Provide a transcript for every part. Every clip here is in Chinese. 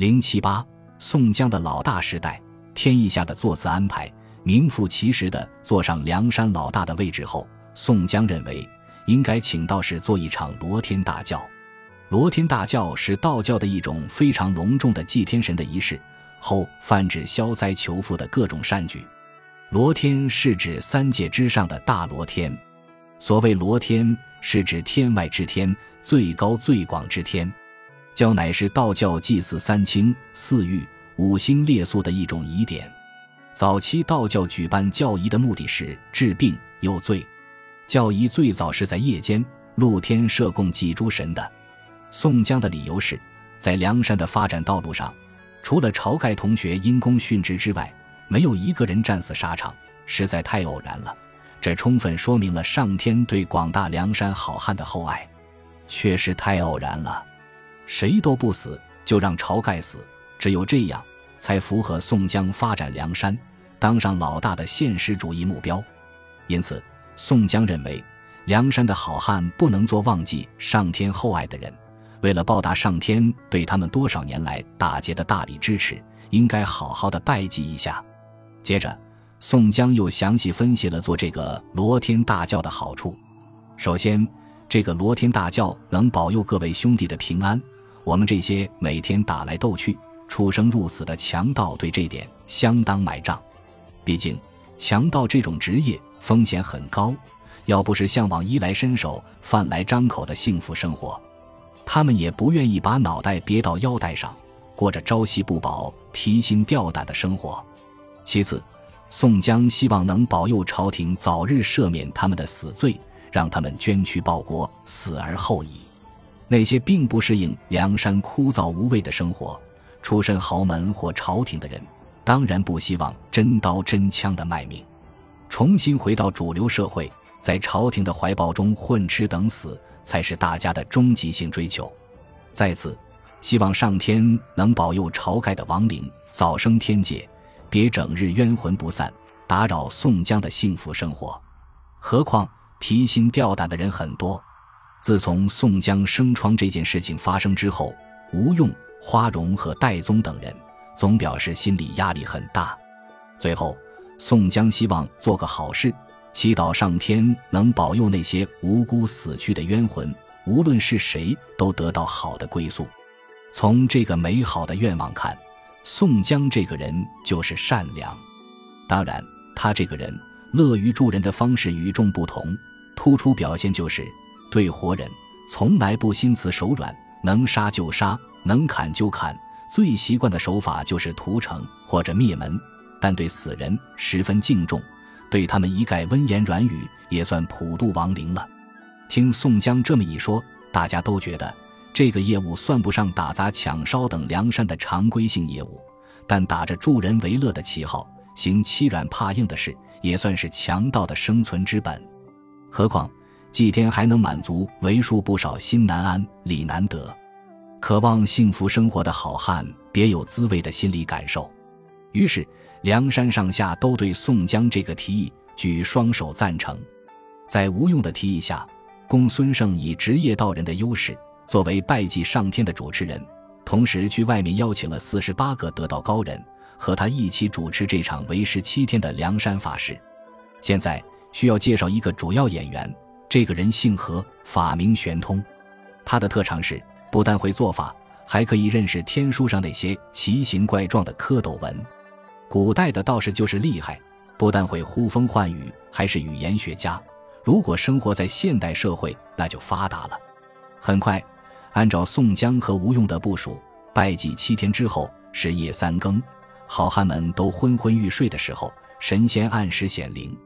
零七八，宋江的老大时代，天意下的座次安排，名副其实的坐上梁山老大的位置后，宋江认为应该请道士做一场罗天大教。罗天大教是道教的一种非常隆重的祭天神的仪式，后泛指消灾求福的各种善举。罗天是指三界之上的大罗天，所谓罗天是指天外之天，最高最广之天。教乃是道教祭祀三清、四御、五星列宿的一种仪典。早期道教举办教仪的目的是治病有罪。教仪最早是在夜间露天设供祭诸神的。宋江的理由是，在梁山的发展道路上，除了晁盖同学因公殉职之外，没有一个人战死沙场，实在太偶然了。这充分说明了上天对广大梁山好汉的厚爱，确实太偶然了。谁都不死，就让晁盖死，只有这样，才符合宋江发展梁山、当上老大的现实主义目标。因此，宋江认为，梁山的好汉不能做忘记上天厚爱的人。为了报答上天对他们多少年来打劫的大力支持，应该好好的拜祭一下。接着，宋江又详细分析了做这个罗天大教的好处。首先，这个罗天大教能保佑各位兄弟的平安。我们这些每天打来斗去、出生入死的强盗，对这点相当买账。毕竟，强盗这种职业风险很高，要不是向往衣来伸手、饭来张口的幸福生活。他们也不愿意把脑袋别到腰带上，过着朝夕不保、提心吊胆的生活。其次，宋江希望能保佑朝廷早日赦免他们的死罪，让他们捐躯报国，死而后已。那些并不适应梁山枯燥无味的生活、出身豪门或朝廷的人，当然不希望真刀真枪的卖命，重新回到主流社会，在朝廷的怀抱中混吃等死。才是大家的终极性追求。再次，希望上天能保佑晁盖的亡灵早升天界，别整日冤魂不散，打扰宋江的幸福生活。何况提心吊胆的人很多。自从宋江生疮这件事情发生之后，吴用、花荣和戴宗等人总表示心理压力很大。最后，宋江希望做个好事。祈祷上天能保佑那些无辜死去的冤魂，无论是谁都得到好的归宿。从这个美好的愿望看，宋江这个人就是善良。当然，他这个人乐于助人的方式与众不同，突出表现就是对活人从来不心慈手软，能杀就杀，能砍就砍。最习惯的手法就是屠城或者灭门，但对死人十分敬重。对他们一概温言软语，也算普渡亡灵了。听宋江这么一说，大家都觉得这个业务算不上打砸抢烧等梁山的常规性业务，但打着助人为乐的旗号，行欺软怕硬的事，也算是强盗的生存之本。何况祭天还能满足为数不少心难安、理难得、渴望幸福生活的好汉别有滋味的心理感受。于是。梁山上下都对宋江这个提议举双手赞成。在吴用的提议下，公孙胜以职业道人的优势，作为拜祭上天的主持人，同时去外面邀请了四十八个得道高人，和他一起主持这场为时七天的梁山法事。现在需要介绍一个主要演员，这个人姓何，法名玄通。他的特长是不但会做法，还可以认识天书上那些奇形怪状的蝌蚪文。古代的道士就是厉害，不但会呼风唤雨，还是语言学家。如果生活在现代社会，那就发达了。很快，按照宋江和吴用的部署，拜祭七天之后是夜三更，好汉们都昏昏欲睡的时候，神仙按时显灵。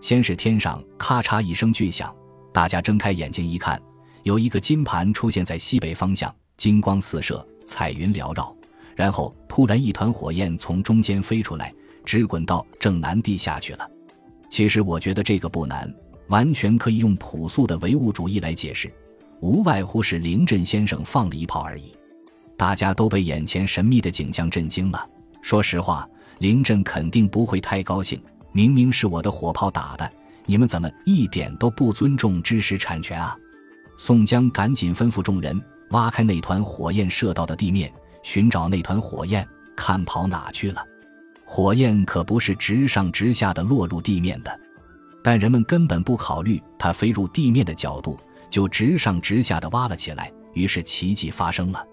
先是天上咔嚓一声巨响，大家睁开眼睛一看，有一个金盘出现在西北方向，金光四射，彩云缭绕。然后突然，一团火焰从中间飞出来，直滚到正南地下去了。其实我觉得这个不难，完全可以用朴素的唯物主义来解释，无外乎是林震先生放了一炮而已。大家都被眼前神秘的景象震惊了。说实话，林震肯定不会太高兴。明明是我的火炮打的，你们怎么一点都不尊重知识产权啊？宋江赶紧吩咐众人挖开那团火焰射到的地面。寻找那团火焰，看跑哪去了。火焰可不是直上直下的落入地面的，但人们根本不考虑它飞入地面的角度，就直上直下的挖了起来。于是奇迹发生了，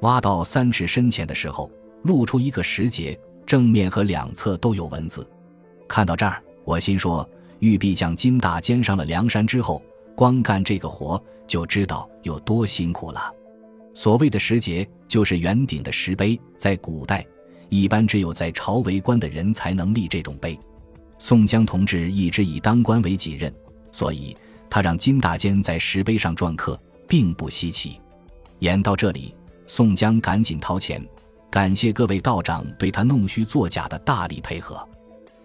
挖到三尺深浅的时候，露出一个石节，正面和两侧都有文字。看到这儿，我心说：玉璧匠金大坚上了梁山之后，光干这个活就知道有多辛苦了。所谓的石碣，就是圆顶的石碑，在古代。一般只有在朝为官的人才能立这种碑。宋江同志一直以当官为己任，所以他让金大坚在石碑上篆刻，并不稀奇。演到这里，宋江赶紧掏钱，感谢各位道长对他弄虚作假的大力配合。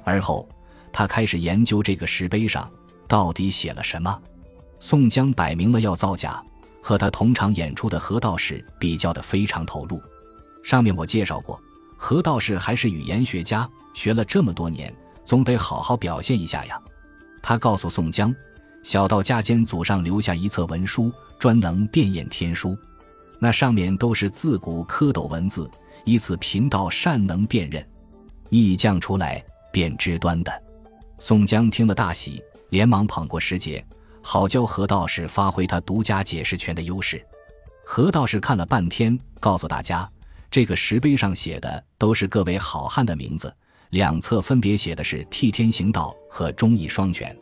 而后，他开始研究这个石碑上到底写了什么。宋江摆明了要造假，和他同场演出的何道士比较的非常投入。上面我介绍过。何道士还是语言学家，学了这么多年，总得好好表现一下呀。他告诉宋江，小道家间祖上留下一册文书，专能辨验天书，那上面都是自古蝌蚪文字，以此贫道善能辨认，意匠出来便知端的。宋江听了大喜，连忙捧过石碣，好教何道士发挥他独家解释权的优势。何道士看了半天，告诉大家。这个石碑上写的都是各位好汉的名字，两侧分别写的是“替天行道”和“忠义双全”。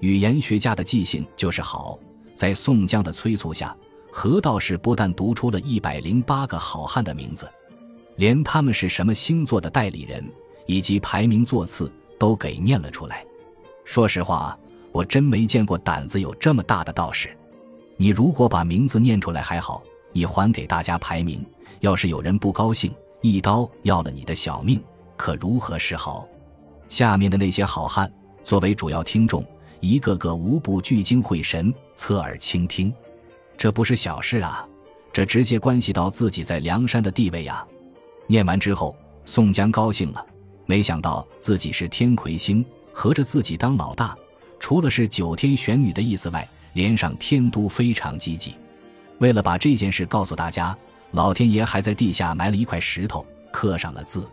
语言学家的记性就是好，在宋江的催促下，何道士不但读出了一百零八个好汉的名字，连他们是什么星座的代理人以及排名座次都给念了出来。说实话，我真没见过胆子有这么大的道士。你如果把名字念出来还好，你还给大家排名。要是有人不高兴，一刀要了你的小命，可如何是好？下面的那些好汉作为主要听众，一个个无不聚精会神，侧耳倾听。这不是小事啊，这直接关系到自己在梁山的地位呀。念完之后，宋江高兴了，没想到自己是天魁星，合着自己当老大，除了是九天玄女的意思外，连上天都非常积极。为了把这件事告诉大家。老天爷还在地下埋了一块石头，刻上了字。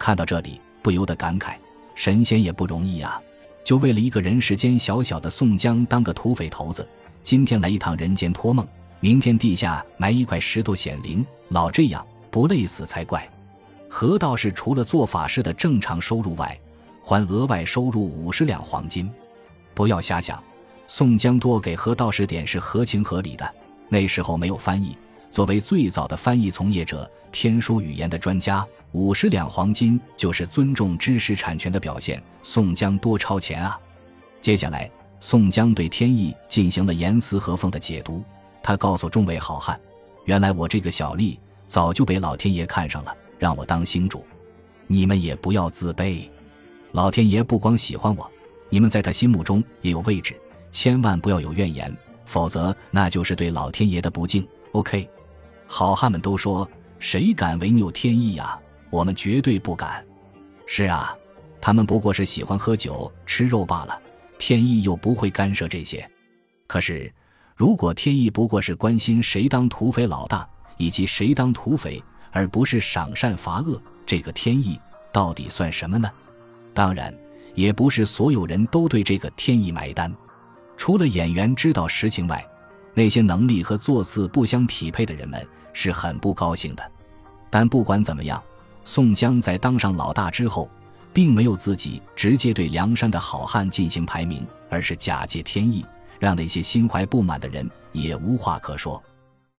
看到这里，不由得感慨：神仙也不容易啊！就为了一个人世间小小的宋江当个土匪头子，今天来一趟人间托梦，明天地下埋一块石头显灵，老这样不累死才怪。何道士除了做法事的正常收入外，还额外收入五十两黄金。不要瞎想，宋江多给何道士点是合情合理的。那时候没有翻译。作为最早的翻译从业者，天书语言的专家，五十两黄金就是尊重知识产权的表现。宋江多超前啊！接下来，宋江对天意进行了严丝合缝的解读。他告诉众位好汉：“原来我这个小吏早就被老天爷看上了，让我当星主。你们也不要自卑，老天爷不光喜欢我，你们在他心目中也有位置。千万不要有怨言，否则那就是对老天爷的不敬。”OK。好汉们都说：“谁敢违拗天意呀？我们绝对不敢。”是啊，他们不过是喜欢喝酒吃肉罢了，天意又不会干涉这些。可是，如果天意不过是关心谁当土匪老大以及谁当土匪，而不是赏善罚恶，这个天意到底算什么呢？当然，也不是所有人都对这个天意买单。除了演员知道实情外，那些能力和座次不相匹配的人们。是很不高兴的，但不管怎么样，宋江在当上老大之后，并没有自己直接对梁山的好汉进行排名，而是假借天意，让那些心怀不满的人也无话可说。